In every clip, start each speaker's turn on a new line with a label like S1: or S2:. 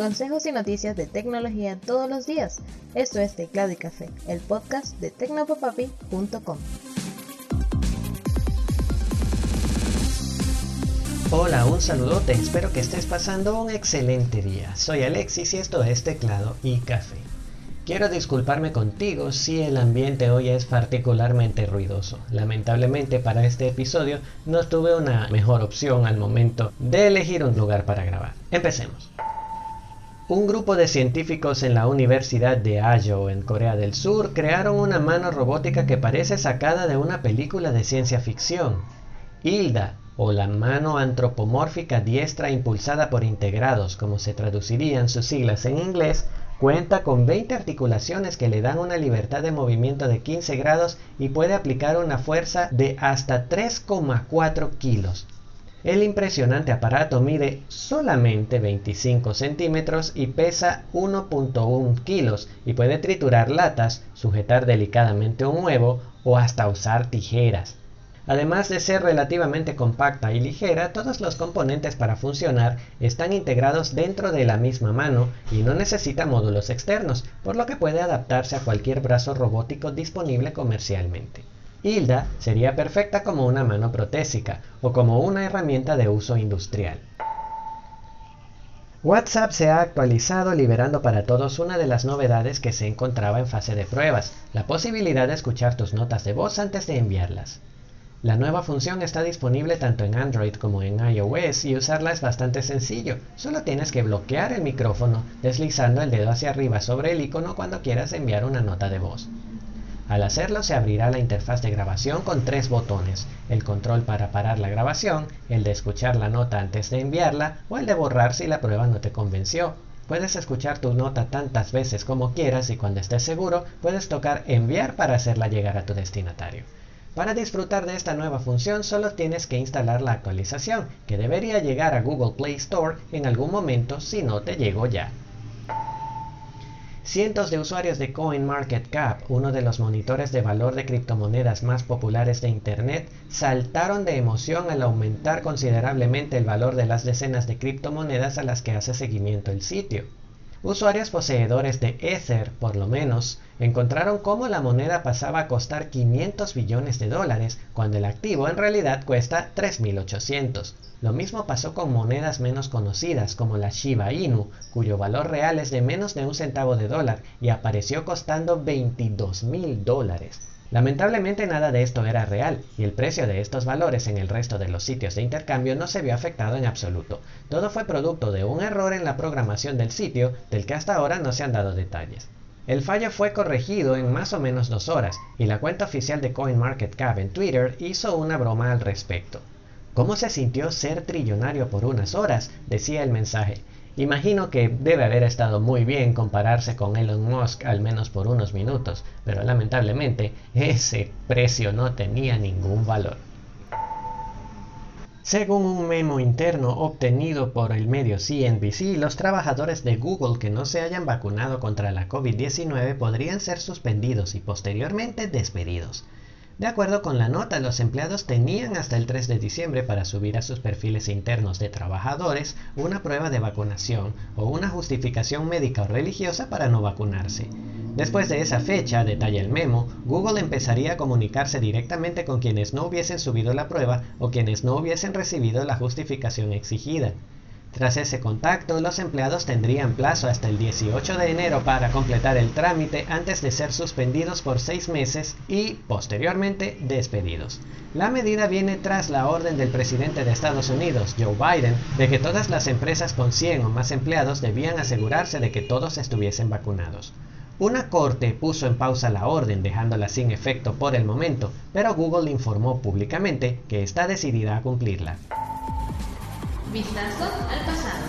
S1: consejos y noticias de tecnología todos los días. Esto es Teclado y Café, el podcast de tecnopopapi.com.
S2: Hola, un saludote, espero que estés pasando un excelente día. Soy Alexis y esto es Teclado y Café. Quiero disculparme contigo si el ambiente hoy es particularmente ruidoso. Lamentablemente para este episodio no tuve una mejor opción al momento de elegir un lugar para grabar. Empecemos. Un grupo de científicos en la Universidad de Iowa en Corea del Sur crearon una mano robótica que parece sacada de una película de ciencia ficción. Hilda, o la mano antropomórfica diestra impulsada por integrados, como se traducirían sus siglas en inglés, cuenta con 20 articulaciones que le dan una libertad de movimiento de 15 grados y puede aplicar una fuerza de hasta 3,4 kilos. El impresionante aparato mide solamente 25 centímetros y pesa 1.1 kilos y puede triturar latas, sujetar delicadamente un huevo o hasta usar tijeras. Además de ser relativamente compacta y ligera, todos los componentes para funcionar están integrados dentro de la misma mano y no necesita módulos externos, por lo que puede adaptarse a cualquier brazo robótico disponible comercialmente. Hilda sería perfecta como una mano protésica o como una herramienta de uso industrial. WhatsApp se ha actualizado liberando para todos una de las novedades que se encontraba en fase de pruebas, la posibilidad de escuchar tus notas de voz antes de enviarlas. La nueva función está disponible tanto en Android como en iOS y usarla es bastante sencillo. Solo tienes que bloquear el micrófono deslizando el dedo hacia arriba sobre el icono cuando quieras enviar una nota de voz. Al hacerlo se abrirá la interfaz de grabación con tres botones, el control para parar la grabación, el de escuchar la nota antes de enviarla o el de borrar si la prueba no te convenció. Puedes escuchar tu nota tantas veces como quieras y cuando estés seguro puedes tocar enviar para hacerla llegar a tu destinatario. Para disfrutar de esta nueva función solo tienes que instalar la actualización, que debería llegar a Google Play Store en algún momento si no te llegó ya. Cientos de usuarios de CoinMarketCap, uno de los monitores de valor de criptomonedas más populares de Internet, saltaron de emoción al aumentar considerablemente el valor de las decenas de criptomonedas a las que hace seguimiento el sitio. Usuarios poseedores de Ether, por lo menos, encontraron cómo la moneda pasaba a costar 500 billones de dólares cuando el activo en realidad cuesta 3.800. Lo mismo pasó con monedas menos conocidas como la Shiba Inu, cuyo valor real es de menos de un centavo de dólar y apareció costando 22 mil dólares. Lamentablemente nada de esto era real y el precio de estos valores en el resto de los sitios de intercambio no se vio afectado en absoluto. Todo fue producto de un error en la programación del sitio del que hasta ahora no se han dado detalles. El fallo fue corregido en más o menos dos horas y la cuenta oficial de CoinMarketCap en Twitter hizo una broma al respecto. ¿Cómo se sintió ser trillonario por unas horas? decía el mensaje. Imagino que debe haber estado muy bien compararse con Elon Musk al menos por unos minutos, pero lamentablemente ese precio no tenía ningún valor. Según un memo interno obtenido por el medio CNBC, los trabajadores de Google que no se hayan vacunado contra la COVID-19 podrían ser suspendidos y posteriormente despedidos. De acuerdo con la nota, los empleados tenían hasta el 3 de diciembre para subir a sus perfiles internos de trabajadores una prueba de vacunación o una justificación médica o religiosa para no vacunarse. Después de esa fecha, detalla el memo, Google empezaría a comunicarse directamente con quienes no hubiesen subido la prueba o quienes no hubiesen recibido la justificación exigida. Tras ese contacto, los empleados tendrían plazo hasta el 18 de enero para completar el trámite antes de ser suspendidos por seis meses y, posteriormente, despedidos. La medida viene tras la orden del presidente de Estados Unidos, Joe Biden, de que todas las empresas con 100 o más empleados debían asegurarse de que todos estuviesen vacunados. Una corte puso en pausa la orden dejándola sin efecto por el momento, pero Google informó públicamente que está decidida a cumplirla.
S1: Vistazo al pasado.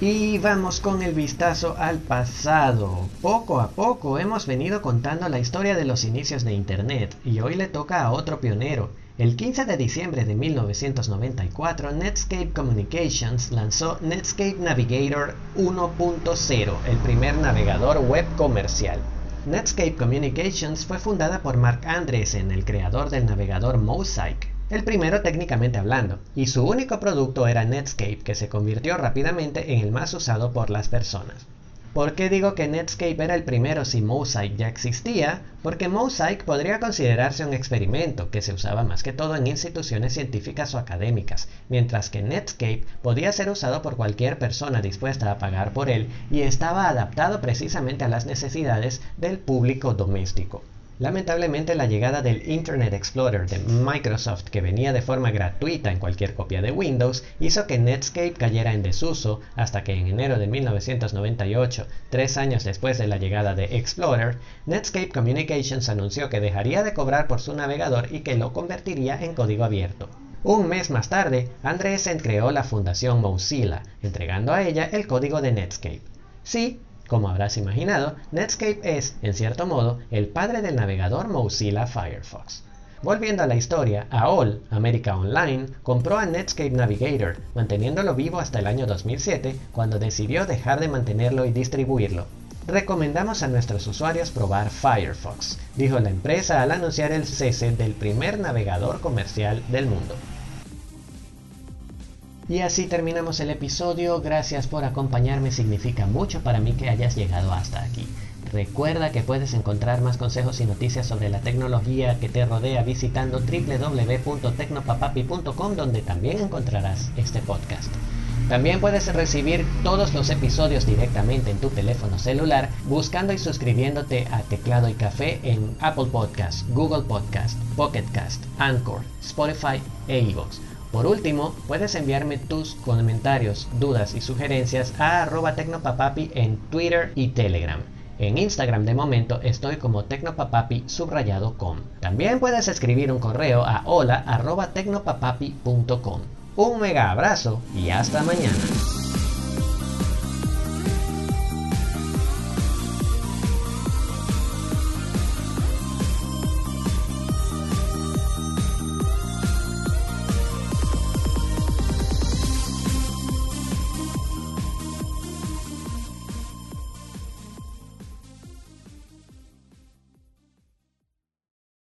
S2: Y vamos con el vistazo al pasado. Poco a poco hemos venido contando la historia de los inicios de Internet y hoy le toca a otro pionero. El 15 de diciembre de 1994, Netscape Communications lanzó Netscape Navigator 1.0, el primer navegador web comercial. Netscape Communications fue fundada por Mark Andreessen, el creador del navegador Mosaic. El primero técnicamente hablando, y su único producto era Netscape, que se convirtió rápidamente en el más usado por las personas. ¿Por qué digo que Netscape era el primero si Mosaic ya existía? Porque Mosaic podría considerarse un experimento que se usaba más que todo en instituciones científicas o académicas, mientras que Netscape podía ser usado por cualquier persona dispuesta a pagar por él y estaba adaptado precisamente a las necesidades del público doméstico. Lamentablemente la llegada del Internet Explorer de Microsoft que venía de forma gratuita en cualquier copia de Windows hizo que Netscape cayera en desuso hasta que en enero de 1998, tres años después de la llegada de Explorer, Netscape Communications anunció que dejaría de cobrar por su navegador y que lo convertiría en código abierto. Un mes más tarde, Andreessen creó la fundación Mozilla, entregando a ella el código de Netscape. Sí, como habrás imaginado, Netscape es, en cierto modo, el padre del navegador Mozilla Firefox. Volviendo a la historia, AOL, América Online, compró a Netscape Navigator, manteniéndolo vivo hasta el año 2007, cuando decidió dejar de mantenerlo y distribuirlo. Recomendamos a nuestros usuarios probar Firefox, dijo la empresa al anunciar el cese del primer navegador comercial del mundo. Y así terminamos el episodio. Gracias por acompañarme. Significa mucho para mí que hayas llegado hasta aquí. Recuerda que puedes encontrar más consejos y noticias sobre la tecnología que te rodea visitando www.tecnopapapi.com donde también encontrarás este podcast. También puedes recibir todos los episodios directamente en tu teléfono celular buscando y suscribiéndote a Teclado y Café en Apple Podcast, Google Podcast, Pocket Cast, Anchor, Spotify e iVoox. Por último, puedes enviarme tus comentarios, dudas y sugerencias a arroba tecnopapapi en Twitter y Telegram. En Instagram de momento estoy como tecnopapapi subrayado com. También puedes escribir un correo a hola arroba tecnopapapi.com. Un mega abrazo y hasta mañana.